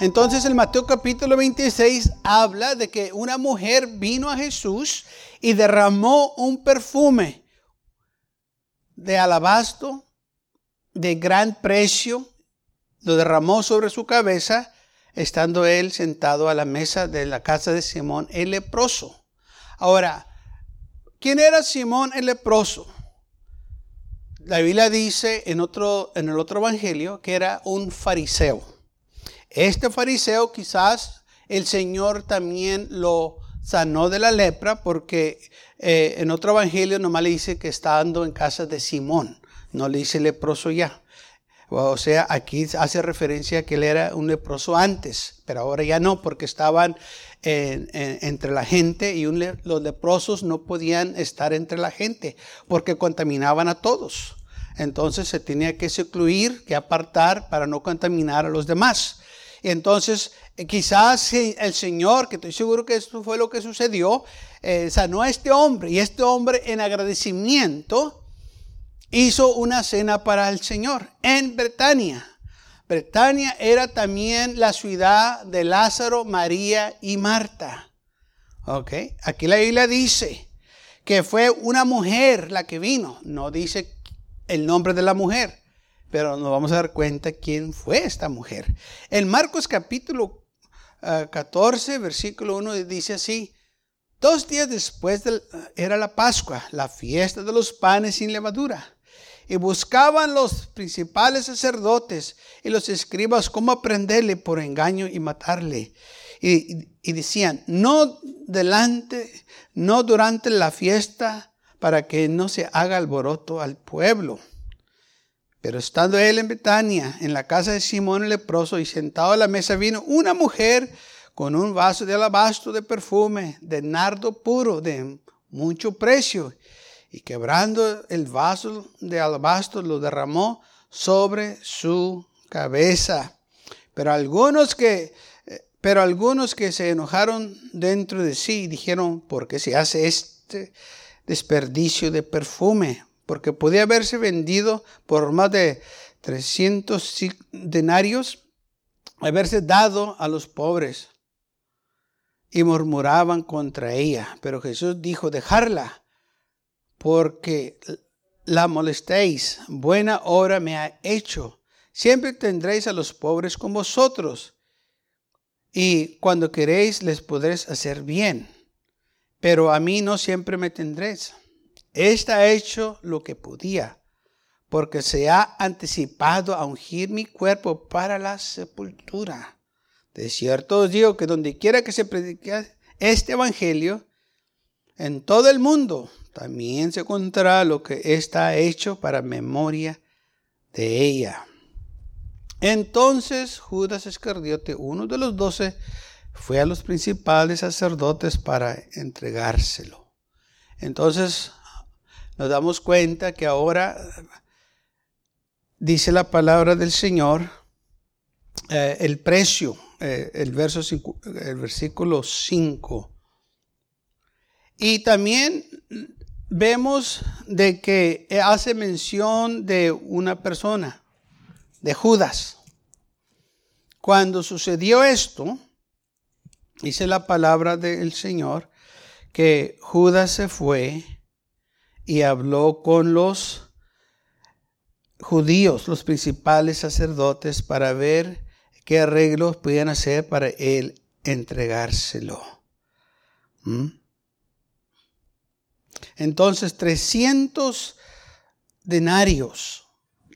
Entonces el Mateo capítulo 26 habla de que una mujer vino a Jesús y derramó un perfume de alabastro de gran precio, lo derramó sobre su cabeza, estando él sentado a la mesa de la casa de Simón el leproso. Ahora, ¿quién era Simón el leproso? La Biblia dice en, otro, en el otro evangelio que era un fariseo. Este fariseo quizás el Señor también lo sanó de la lepra porque eh, en otro evangelio nomás le dice que estando en casa de Simón, no le dice leproso ya. O sea, aquí hace referencia a que él era un leproso antes, pero ahora ya no, porque estaban entre la gente y los leprosos no podían estar entre la gente porque contaminaban a todos. Entonces se tenía que secluir, que apartar para no contaminar a los demás. Entonces, eh, quizás el Señor, que estoy seguro que esto fue lo que sucedió, eh, sanó a este hombre y este hombre en agradecimiento hizo una cena para el Señor en Betania. Betania era también la ciudad de Lázaro, María y Marta. Ok, aquí la Biblia dice que fue una mujer la que vino, no dice el nombre de la mujer pero nos vamos a dar cuenta quién fue esta mujer. En Marcos capítulo 14, ah, versículo 1 dice así, dos días después era la Pascua, la fiesta de los panes sin levadura. Y buscaban los principales sacerdotes y los escribas cómo aprenderle por engaño y matarle. Y, y decían, no delante, no durante la fiesta, para que no se haga alboroto al pueblo. Pero estando él en Betania, en la casa de Simón el leproso, y sentado a la mesa vino una mujer con un vaso de alabastro de perfume, de nardo puro, de mucho precio, y quebrando el vaso de alabastro lo derramó sobre su cabeza. Pero algunos que, pero algunos que se enojaron dentro de sí dijeron, ¿por qué se hace este desperdicio de perfume? Porque podía haberse vendido por más de 300 denarios, haberse dado a los pobres. Y murmuraban contra ella. Pero Jesús dijo, dejarla, porque la molestéis. Buena obra me ha hecho. Siempre tendréis a los pobres con vosotros. Y cuando queréis les podréis hacer bien. Pero a mí no siempre me tendréis. Esta ha hecho lo que podía, porque se ha anticipado a ungir mi cuerpo para la sepultura. De cierto os digo que donde quiera que se predique este evangelio, en todo el mundo también se contará lo que está hecho para memoria de ella. Entonces Judas Iscariote, uno de los doce, fue a los principales sacerdotes para entregárselo. Entonces nos damos cuenta que ahora dice la palabra del Señor, eh, el precio, eh, el, verso el versículo 5. Y también vemos de que hace mención de una persona, de Judas. Cuando sucedió esto, dice la palabra del Señor, que Judas se fue y habló con los judíos, los principales sacerdotes, para ver qué arreglos podían hacer para él entregárselo. ¿Mm? Entonces, 300 denarios,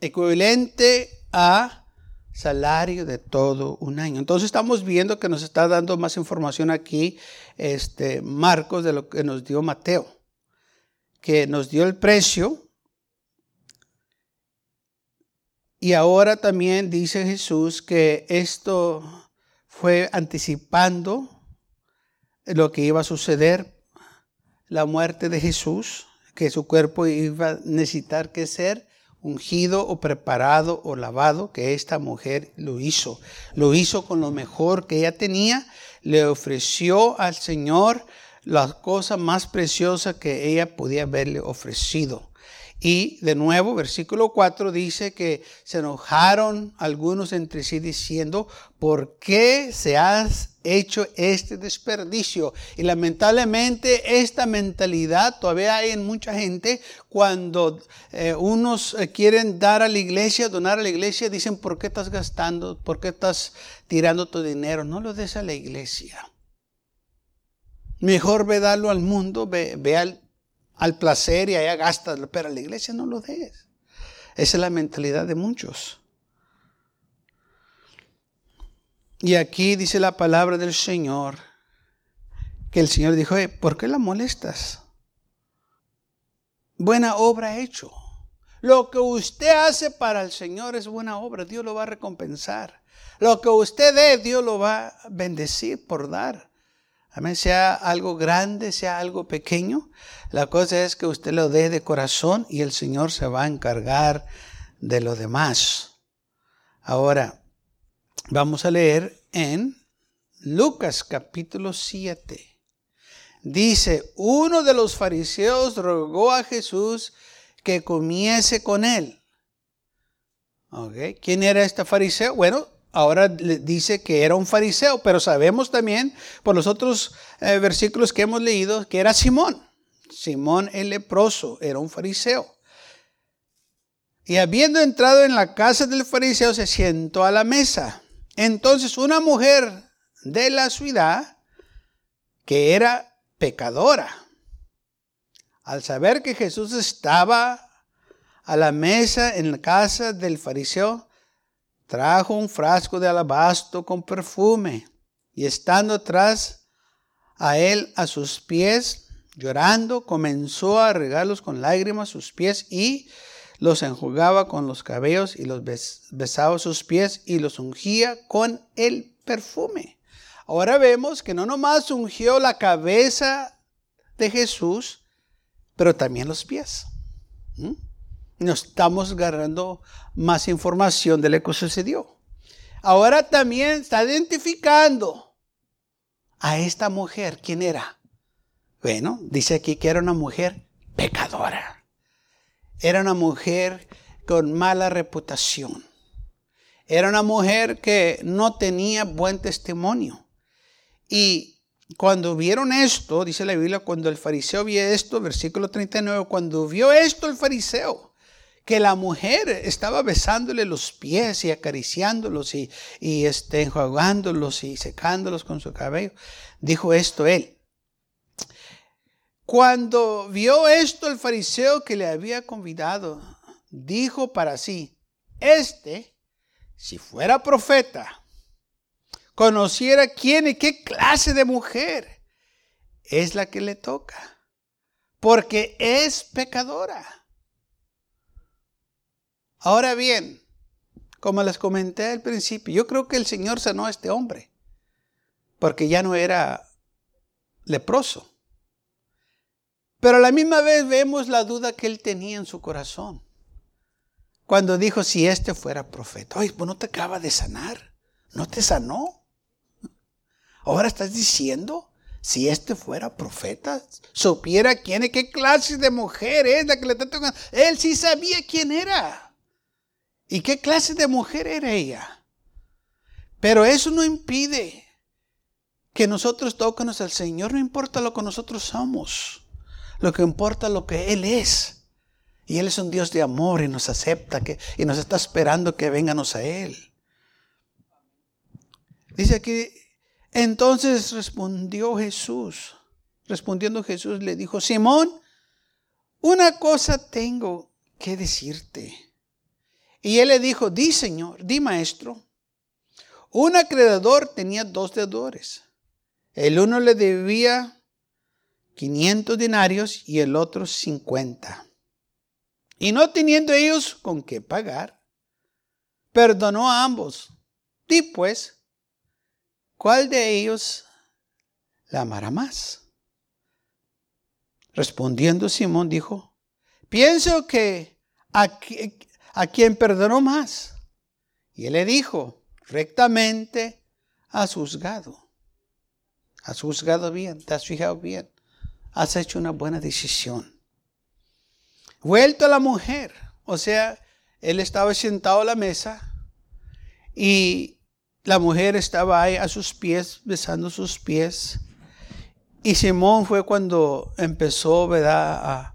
equivalente a salario de todo un año. Entonces estamos viendo que nos está dando más información aquí este Marcos de lo que nos dio Mateo que nos dio el precio. Y ahora también dice Jesús que esto fue anticipando lo que iba a suceder la muerte de Jesús, que su cuerpo iba a necesitar que ser ungido o preparado o lavado, que esta mujer lo hizo. Lo hizo con lo mejor que ella tenía, le ofreció al Señor la cosa más preciosa que ella podía haberle ofrecido. Y de nuevo, versículo 4 dice que se enojaron algunos entre sí diciendo, ¿por qué se has hecho este desperdicio? Y lamentablemente esta mentalidad todavía hay en mucha gente cuando eh, unos eh, quieren dar a la iglesia, donar a la iglesia, dicen, ¿por qué estás gastando? ¿Por qué estás tirando tu dinero? No lo des a la iglesia. Mejor ve darlo al mundo, ve, al, placer y allá gastas, pero a la iglesia no lo des. Esa es la mentalidad de muchos. Y aquí dice la palabra del Señor, que el Señor dijo, ¿por qué la molestas? Buena obra hecho. Lo que usted hace para el Señor es buena obra, Dios lo va a recompensar. Lo que usted dé, Dios lo va a bendecir por dar. Amén, sea algo grande, sea algo pequeño. La cosa es que usted lo dé de corazón y el Señor se va a encargar de lo demás. Ahora, vamos a leer en Lucas capítulo 7. Dice, uno de los fariseos rogó a Jesús que comiese con él. ¿Quién era este fariseo? Bueno, ahora dice que era un fariseo, pero sabemos también por los otros eh, versículos que hemos leído que era Simón. Simón el leproso era un fariseo. Y habiendo entrado en la casa del fariseo, se sentó a la mesa. Entonces una mujer de la ciudad, que era pecadora, al saber que Jesús estaba a la mesa en la casa del fariseo, trajo un frasco de alabastro con perfume y estando atrás a él a sus pies, llorando, comenzó a regarlos con lágrimas sus pies y los enjugaba con los cabellos y los besaba sus pies y los ungía con el perfume. Ahora vemos que no nomás ungió la cabeza de Jesús, pero también los pies. Nos estamos agarrando más información de lo que sucedió. Ahora también está identificando a esta mujer. ¿Quién era? Bueno, dice aquí que era una mujer pecadora. Era una mujer con mala reputación. Era una mujer que no tenía buen testimonio. Y cuando vieron esto, dice la Biblia, cuando el fariseo vio esto, versículo 39, cuando vio esto el fariseo, que la mujer estaba besándole los pies y acariciándolos y, y este, y secándolos con su cabello. Dijo esto él. Cuando vio esto el fariseo que le había convidado, dijo para sí, este, si fuera profeta, conociera quién y qué clase de mujer es la que le toca, porque es pecadora. Ahora bien, como les comenté al principio, yo creo que el Señor sanó a este hombre, porque ya no era leproso. Pero a la misma vez vemos la duda que él tenía en su corazón. Cuando dijo, si este fuera profeta, oye, pues no te acaba de sanar, no te sanó. Ahora estás diciendo, si este fuera profeta, supiera quién es, qué clase de mujer es la que le está tocando. Él sí sabía quién era. ¿Y qué clase de mujer era ella? Pero eso no impide que nosotros toquemos al Señor, no importa lo que nosotros somos, lo que importa lo que Él es. Y Él es un Dios de amor y nos acepta que, y nos está esperando que vengamos a Él. Dice aquí, entonces respondió Jesús. Respondiendo Jesús le dijo, Simón, una cosa tengo que decirte. Y él le dijo, di Señor, di maestro. Un acreedor tenía dos deudores. El uno le debía 500 denarios y el otro 50. Y no teniendo ellos con qué pagar, perdonó a ambos. Di pues, ¿cuál de ellos la amará más? Respondiendo Simón dijo, pienso que a, a quien perdonó más. Y él le dijo, rectamente has juzgado. Has juzgado bien, te has fijado bien. Has hecho una buena decisión. Vuelto a la mujer, o sea, él estaba sentado a la mesa y la mujer estaba ahí a sus pies, besando sus pies. Y Simón fue cuando empezó ¿verdad? A,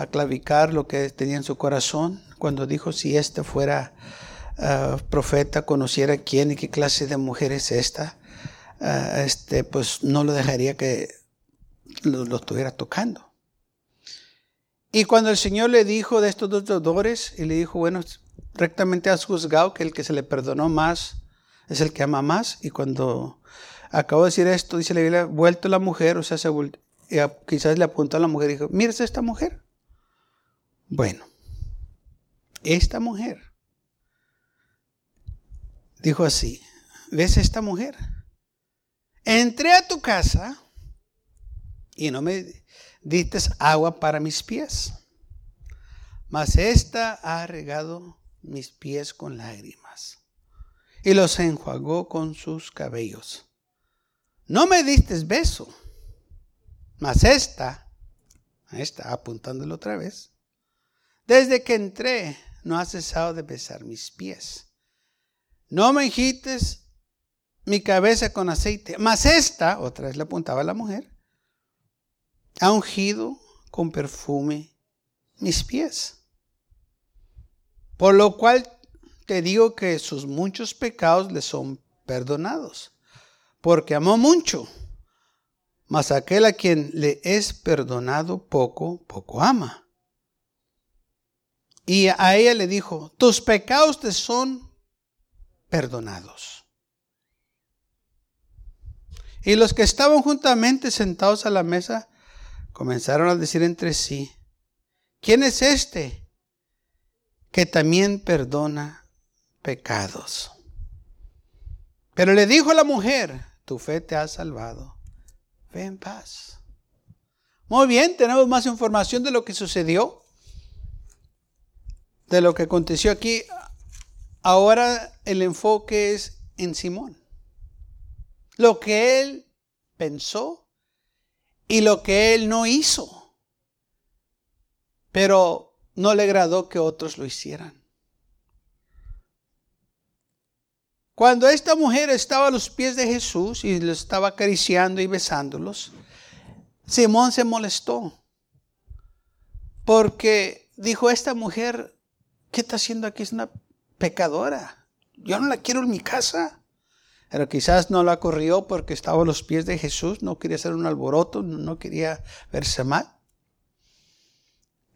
a clavicar lo que tenía en su corazón, cuando dijo si este fuera ah, profeta, conociera quién y qué clase de mujer es esta, ah, este, pues no lo dejaría que lo, estuviera tocando. Y cuando el Señor le dijo de estos dos deudores, y le dijo, bueno, rectamente has juzgado que el que se le perdonó más es el que ama más. Y cuando acabo de decir esto, dice la Biblia, vuelto la mujer, o sea, se quizás le apuntó a la mujer y dijo, mira esta mujer. Bueno, esta mujer dijo así, ¿ves esta mujer? Entré a tu casa y no me diste agua para mis pies, mas esta ha regado mis pies con lágrimas y los enjuagó con sus cabellos. No me diste beso, mas esta, esta apuntándolo otra vez, desde que entré no ha cesado de besar mis pies. No me ingites mi cabeza con aceite, mas esta, otra vez le apuntaba la mujer, ha ungido con perfume mis pies. Por lo cual te digo que sus muchos pecados le son perdonados, porque amó mucho. Mas aquel a quien le es perdonado poco, poco ama. Y a ella le dijo, tus pecados te son perdonados. Y los que estaban juntamente sentados a la mesa comenzaron a decir entre sí, ¿quién es este que también perdona pecados. Pero le dijo a la mujer, tu fe te ha salvado. Ve en paz. Muy bien, tenemos más información de lo que sucedió, de lo que aconteció aquí. Ahora el enfoque es en Simón. Lo que él pensó y lo que él no hizo. Pero no le agradó que otros lo hicieran. Cuando esta mujer estaba a los pies de Jesús y lo estaba acariciando y besándolos, Simón se molestó. Porque dijo, esta mujer, ¿qué está haciendo aquí? Es una pecadora. Yo no la quiero en mi casa. Pero quizás no la corrió porque estaba a los pies de Jesús, no quería hacer un alboroto, no quería verse mal.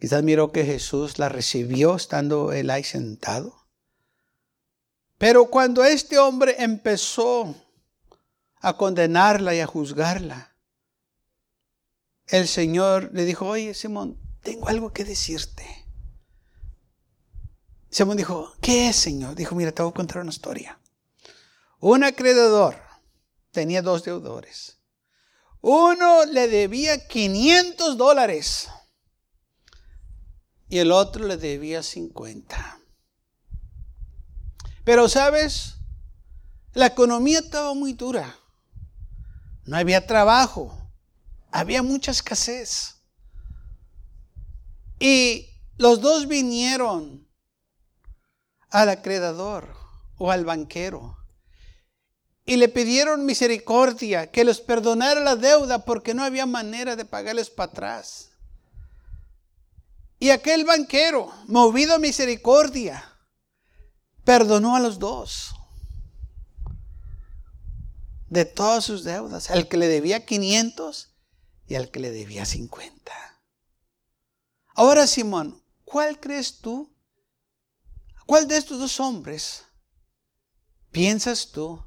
Quizás miró que Jesús la recibió estando él ahí sentado. Pero cuando este hombre empezó a condenarla y a juzgarla, el Señor le dijo, oye Simón, tengo algo que decirte. Simón dijo, ¿qué es, Señor? Dijo, mira, te voy a contar una historia. Un acreedor tenía dos deudores. Uno le debía 500 dólares y el otro le debía 50. Pero sabes, la economía estaba muy dura. No había trabajo. Había mucha escasez. Y los dos vinieron al acreedor o al banquero y le pidieron misericordia, que les perdonara la deuda porque no había manera de pagarles para atrás. Y aquel banquero, movido a misericordia, perdonó a los dos de todas sus deudas, al que le debía 500 y al que le debía 50. Ahora, Simón, ¿cuál crees tú? ¿Cuál de estos dos hombres piensas tú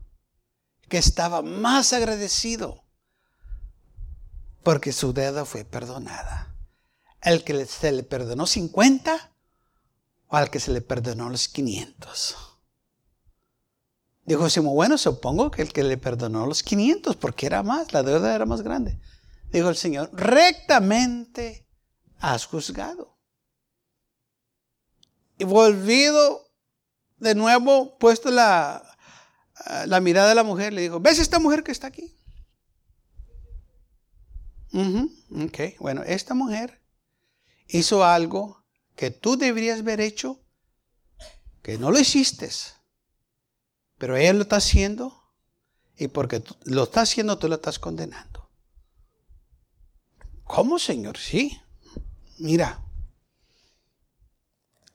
que estaba más agradecido porque su deuda fue perdonada? ¿El que se le perdonó 50 o al que se le perdonó los 500? Dijo Simón, bueno, supongo que el que le perdonó los 500 porque era más, la deuda era más grande. dijo el Señor, rectamente has juzgado. Y volvido de nuevo, puesto la, la mirada de la mujer, le dijo, ¿ves esta mujer que está aquí? Ok, bueno, esta mujer hizo algo que tú deberías haber hecho, que no lo hiciste, pero ella lo está haciendo y porque lo está haciendo tú lo estás condenando. ¿Cómo, Señor? Sí. Mira,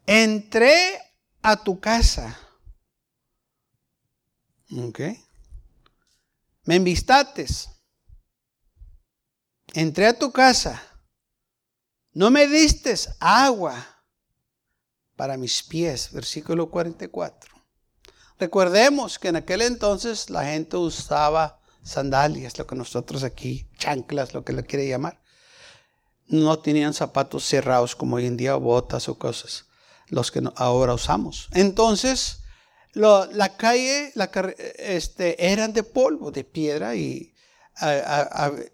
entré a tu casa. ¿Ok? Me envistates. Entré a tu casa. No me diste agua para mis pies. Versículo 44. Recordemos que en aquel entonces la gente usaba sandalias, lo que nosotros aquí, chanclas, lo que le quiere llamar. No tenían zapatos cerrados como hoy en día, botas o cosas, los que ahora usamos. Entonces, la calle, este, eran de polvo, de piedra y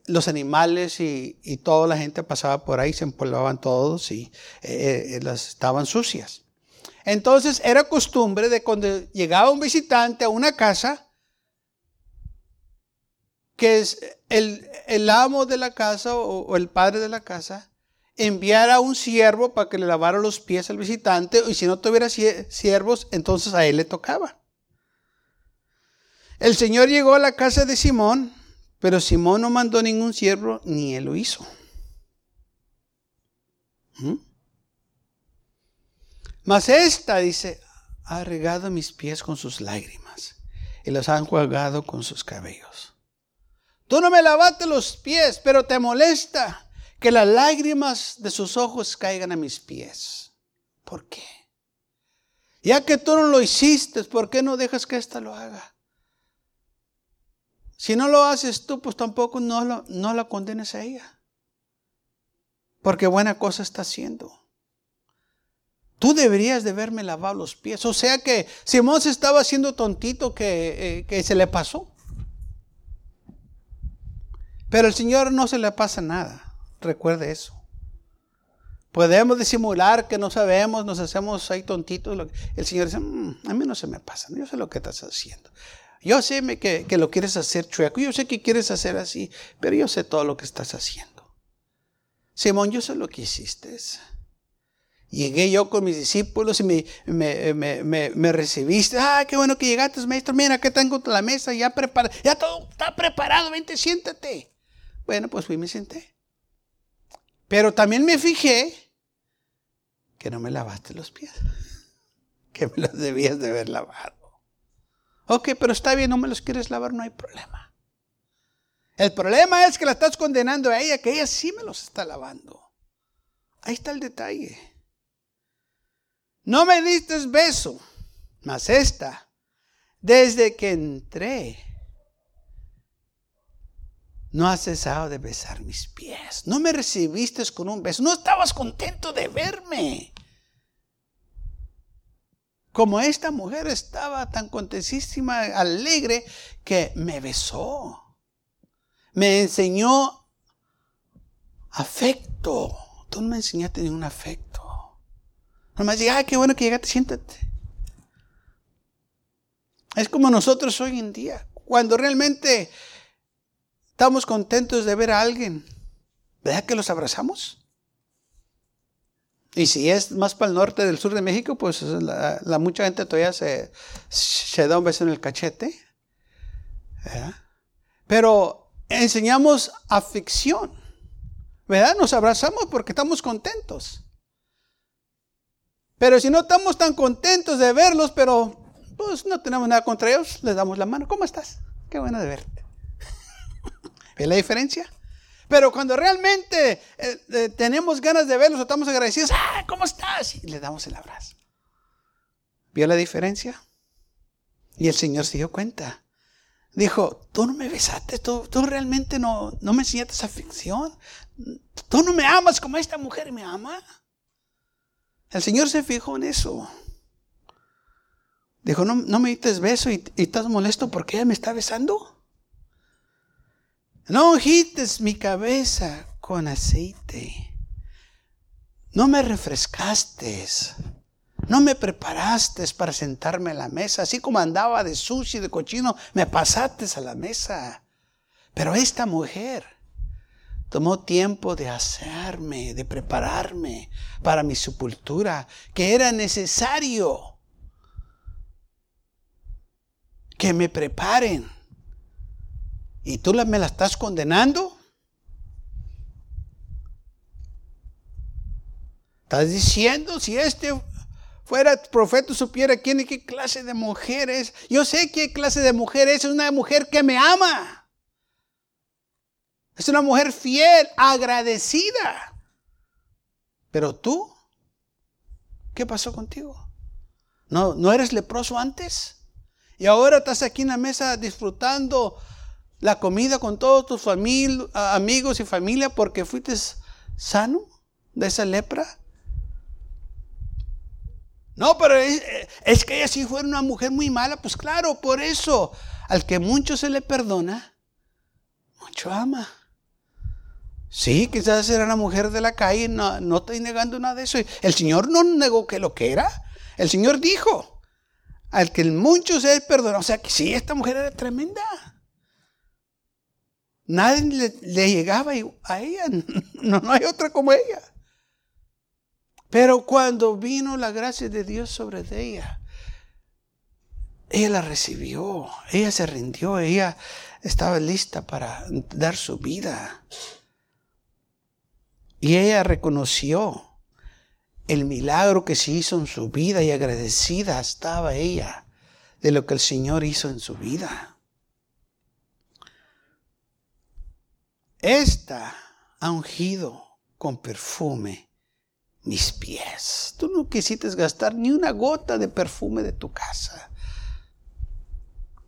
los animales y, toda la gente pasaba por ahí, se empolvaban todos y eh, eh, las estaban sucias. Entonces era costumbre de cuando llegaba un visitante a una casa, que es el, el amo de la casa o, el padre de la casa, enviara a un siervo para que le lavara los pies al visitante y si no tuviera siervos, entonces a él le tocaba. El Señor llegó a la casa de Simón pero Simón no mandó ningún siervo, ni él lo hizo. ¿Mm? Mas esta, dice, ha regado mis pies con sus lágrimas y los ha enjuagado con sus cabellos. Tú no me lavaste los pies, pero te molesta que las lágrimas de sus ojos caigan a mis pies. ¿Por qué? Ya que tú no lo hiciste, ¿por qué no dejas que ésta lo haga? Si no lo haces tú, pues tampoco no, la condenes a ella. Porque buena cosa está haciendo. Tú deberías de verme lavar los pies. O sea que Simón se estaba haciendo tontito que, eh, que se le pasó. Pero el Señor no se le pasa nada. Recuerde eso. Podemos disimular que no sabemos, nos hacemos ahí tontitos. El Señor dice, mm, a mí no se me pasa, yo sé lo que estás haciendo. Yo sé que, que lo quieres hacer chueco, yo sé que quieres hacer así, pero yo sé todo lo que estás haciendo. Simón, yo sé lo que hiciste. Llegué yo con mis discípulos y me, me, me, me, recibiste. Ah, qué bueno que llegaste, maestro. Mira, aquí tengo la mesa ya preparada. Ya todo está preparado. Vente, siéntate. Bueno, pues fui y me senté. Pero también me fijé que no me lavaste los pies. Que me los debías de haber lavado. Ok, pero está bien, no me los quieres lavar, no hay problema. El problema es que la estás condenando a ella, que ella sí me los está lavando. Ahí está el detalle. No me diste beso, mas esta, desde que entré, no has cesado de besar mis pies. No me recibiste con un beso. No estabas contento de verme como esta mujer estaba tan contentísima, alegre, que me besó. Me enseñó afecto. Tú no me enseñaste ningún afecto. Nomás dije, ay, qué bueno que llegaste, siéntate. Es como nosotros hoy en día. Cuando realmente estamos contentos de ver a alguien, ¿verdad que los abrazamos? Y si es más para el norte del sur de México, pues la, mucha gente todavía se, da un beso en el cachete. Pero enseñamos aflicción. ¿Verdad? Nos abrazamos porque estamos contentos. Pero si no estamos tan contentos de verlos, pero pues no tenemos nada contra ellos, les damos la mano. ¿Cómo estás? Qué bueno de verte. ¿Ves la diferencia? Pero cuando realmente eh, eh, tenemos ganas de verlos, estamos agradecidos, ¡ah, ¿cómo estás? Y le damos el abrazo. ¿Vio la diferencia? Y el Señor se dio cuenta. Dijo, tú no me besaste, tú, tú realmente no, no me enseñaste esa aflicción. Tú no me amas como esta mujer me ama. El Señor se fijó en eso. Dijo, no, no me diste beso y, y estás molesto porque ella me está besando. No ungites mi cabeza con aceite. No me refrescaste. No me preparaste para sentarme a la mesa. Así como andaba de sushi, de cochino, me pasaste a la mesa. Pero esta mujer tomó tiempo de hacerme, de prepararme para mi sepultura, que era necesario que me preparen. ¿Y tú me la estás condenando? Estás diciendo, si este fuera profeta, supiera quién y qué clase de mujer es. Yo sé qué clase de mujer es. Es una mujer que me ama. Es una mujer fiel, agradecida. Pero tú, ¿qué pasó contigo? ¿No, ¿No eres leproso antes? Y ahora estás aquí en la mesa disfrutando la comida con todos tus amigos y familia porque fuiste sano de esa lepra. No, pero es, que ella sí fue una mujer muy mala. Pues claro, por eso, al que mucho se le perdona, mucho ama. Sí, quizás era una mujer de la calle, no, no estoy negando nada de eso. El Señor no negó que lo que era. El Señor dijo, al que mucho se perdonó. O sea, que sí, esta mujer era tremenda. Nadie le, llegaba a ella. No, no hay otra como ella. Pero cuando vino la gracia de Dios sobre ella, ella la recibió, ella se rindió, ella estaba lista para dar su vida. Y ella reconoció el milagro que se hizo en su vida y agradecida estaba ella de lo que el Señor hizo en su vida. Esta ha ungido con perfume mis pies. Tú no quisiste gastar ni una gota de perfume de tu casa.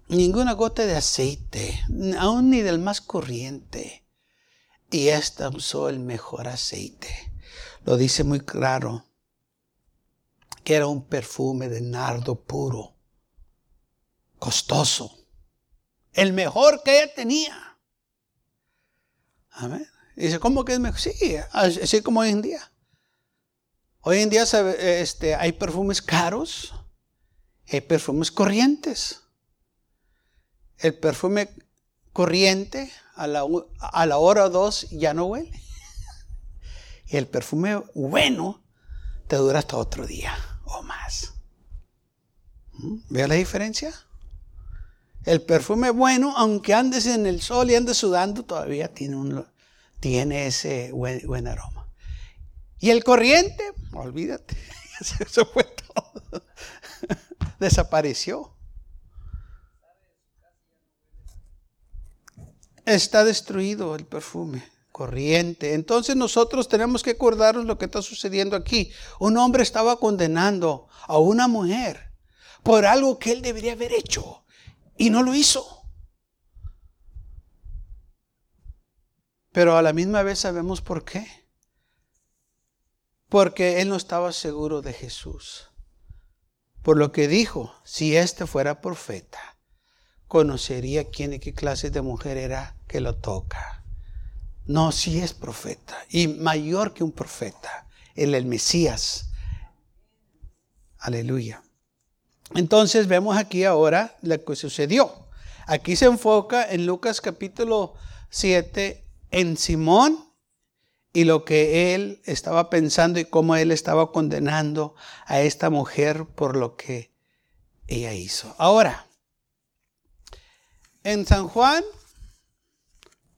Ninguna gota de aceite, aún ni del más corriente y esta usó el mejor aceite. Lo dice muy claro, que era un perfume de nardo puro, costoso, el mejor que ella tenía. Amén. Dice, ¿cómo que es mejor? Sí, así como hoy en día. Hoy en día este, hay perfumes caros, hay perfumes corrientes. El perfume corriente a la, a la hora o dos ya no huele. Y el perfume bueno te dura hasta otro día o más. ¿Mm? ¿Ve la diferencia? El perfume bueno, aunque andes en el sol y andes sudando, todavía tiene, un, tiene ese buen, buen aroma. Y el corriente, olvídate, eso fue todo. Desapareció. está destruido el perfume corriente. Entonces nosotros tenemos que acordarnos lo que está sucediendo aquí. Un hombre estaba condenando a una mujer por algo que él debería haber hecho y no lo hizo. Pero a la misma vez sabemos por qué. Porque él no estaba seguro de Jesús. Por lo que dijo, si éste fuera profeta, conocería quién y qué clase de mujer era que lo toca. No, si es profeta y mayor que un profeta, el, el Mesías. Aleluya. Entonces vemos aquí ahora lo que sucedió. Aquí se enfoca en Lucas capítulo 7 en Simón y lo que él estaba pensando y cómo él estaba condenando a esta mujer por lo que ella hizo. Ahora, en San Juan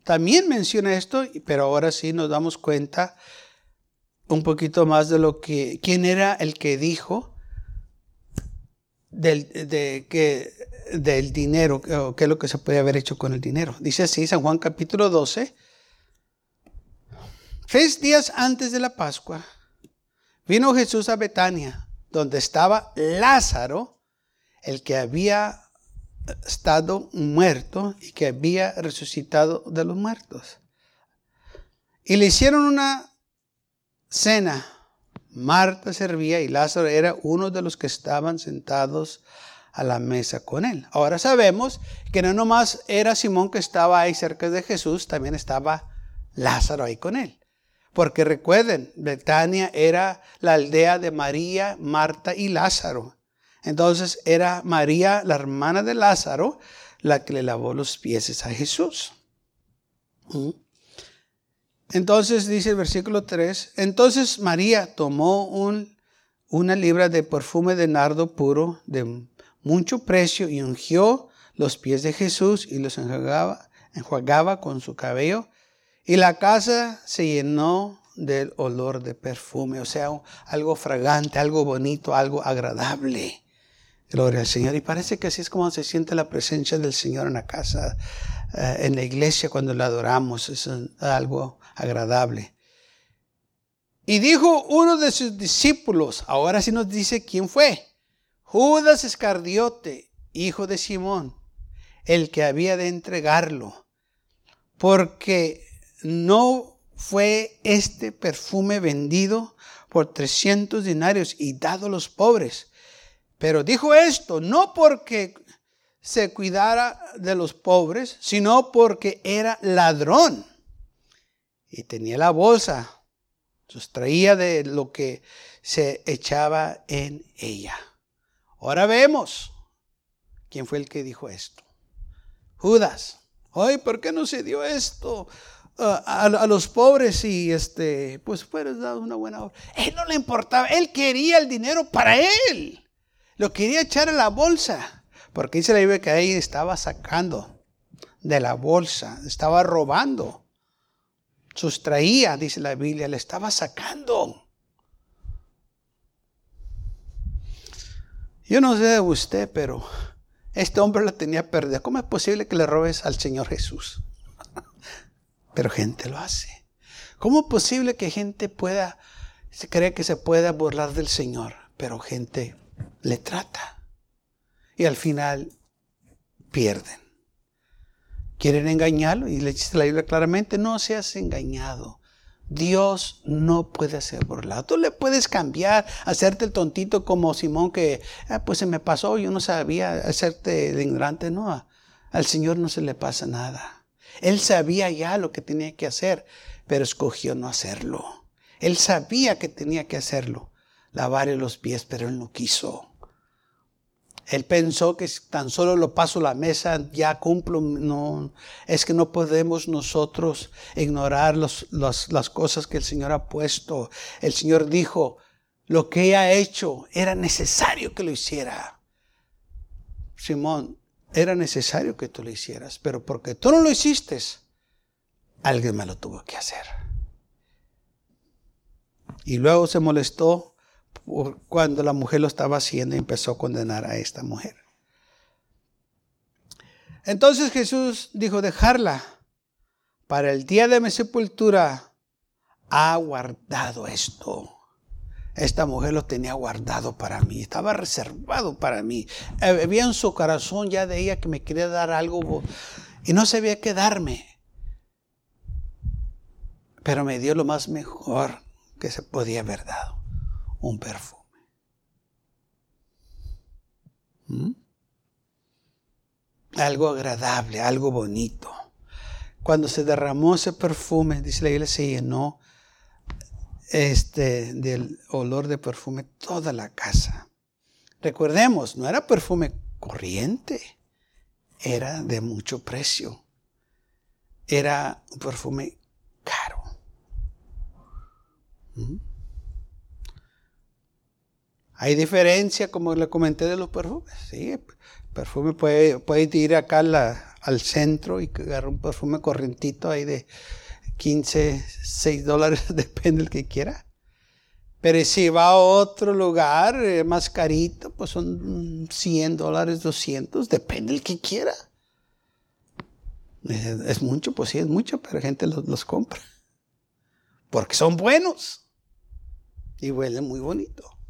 también menciona esto, pero ahora sí nos damos cuenta un poquito más de lo que, quién era el que dijo del, de, que, del dinero, qué es lo que se puede haber hecho con el dinero. Dice así, San Juan capítulo 12, tres días antes de la Pascua, vino Jesús a Betania, donde estaba Lázaro, el que había estado muerto y que había resucitado de los muertos. Y le hicieron una cena. Marta servía y Lázaro era uno de los que estaban sentados a la mesa con él. Ahora sabemos que no nomás era Simón que estaba ahí cerca de Jesús, también estaba Lázaro ahí con él. Porque recuerden, Betania era la aldea de María, Marta y Lázaro. Entonces era María, la hermana de Lázaro, la que le lavó los pies a Jesús. ¿Mm? Entonces dice el versículo 3, entonces María tomó un, una libra de perfume de nardo puro de mucho precio y ungió los pies de Jesús y los enjuagaba, enjuagaba con su cabello y la casa se llenó del olor de perfume, o sea, algo fragante, algo bonito, algo agradable. Gloria al Señor. Y parece que así es como se siente la presencia del Señor en la casa, eh, en la iglesia cuando la adoramos. Es algo agradable. Y dijo uno de sus discípulos, ahora sí nos dice quién fue. Judas Escardiote, hijo de Simón, el que había de entregarlo. Porque no fue este perfume vendido por 300 dinarios y dado a los pobres. Pero dijo esto no porque se cuidara de los pobres, sino porque era ladrón y tenía la bolsa, sustraía de lo que se echaba en ella. Ahora vemos quién fue el que dijo esto. Judas. Ay, ¿por qué no se dio esto? a, los pobres y este, pues fuera dado una buena obra. Él no le importaba, él quería el dinero para él. Lo quería echar a la bolsa, porque dice la Biblia que ahí estaba sacando de la bolsa, estaba robando. Sustraía, dice la Biblia, le estaba sacando. Yo no sé de usted, pero este hombre la tenía perdida. ¿Cómo es posible que le robes al Señor Jesús? pero gente lo hace. ¿Cómo es posible que gente pueda, se cree que se pueda burlar del Señor, pero gente le trata? Y al final pierden. Quieren engañarlo y le dice la Biblia claramente, no seas engañado. Dios no puede ser burlado. Tú le puedes cambiar, hacerte el tontito como Simón que, ah, pues se me pasó, yo no sabía, hacerte el ignorante. No, al Señor no se le pasa nada. Él sabía ya lo que tenía que hacer, pero escogió no hacerlo. Él sabía que tenía que hacerlo, lavarle los pies, pero él no quiso. Él pensó que tan solo lo paso la mesa, ya cumplo. No, es que no podemos nosotros ignorar las cosas que el Señor ha puesto. El Señor dijo, lo que ha hecho era necesario que lo hiciera. Simón, era necesario que tú lo hicieras, pero porque tú no lo hiciste, alguien me lo tuvo que hacer. Y luego se molestó cuando la mujer lo estaba haciendo empezó a condenar a esta mujer. Entonces Jesús dijo, dejarla. Para el día de mi sepultura ha guardado esto. Esta mujer lo tenía guardado para mí, estaba reservado para mí. Había en su corazón ya de ella que me quería dar algo y no sabía qué darme. Pero me dio lo más mejor que se podía haber dado, un perfume. ¿Mm? Algo agradable, algo bonito. Cuando se derramó ese perfume, dice la iglesia, se llenó este, del olor de perfume toda la casa. Recordemos, no era perfume corriente, era de mucho precio. Era un perfume caro. ¿Mm? Hay diferencia, como le comenté, de los perfumes. Sí, perfume puede, ir acá al centro y agarrar un perfume corrientito ahí de 15, 6 dólares, depende del que quiera. Pero si va a otro lugar eh, más carito, pues son 100 dólares, 200, depende del que quiera. Es, mucho, pues sí, es mucho, pero la gente los, los compra. Porque son buenos. Y huelen muy bonito.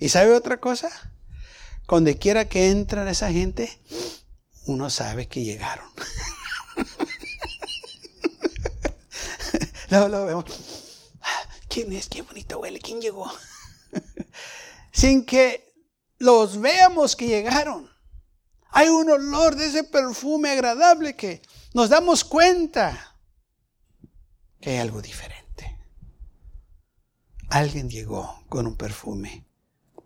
¿Y sabe otra cosa? Donde quiera que entran esa gente, uno sabe que llegaron. Luego, lo vemos. ¿Quién es? Qué bonito huele. ¿Quién llegó? Sin que los veamos que llegaron. Hay un olor de ese perfume agradable que nos damos cuenta que hay algo diferente. Alguien llegó con un perfume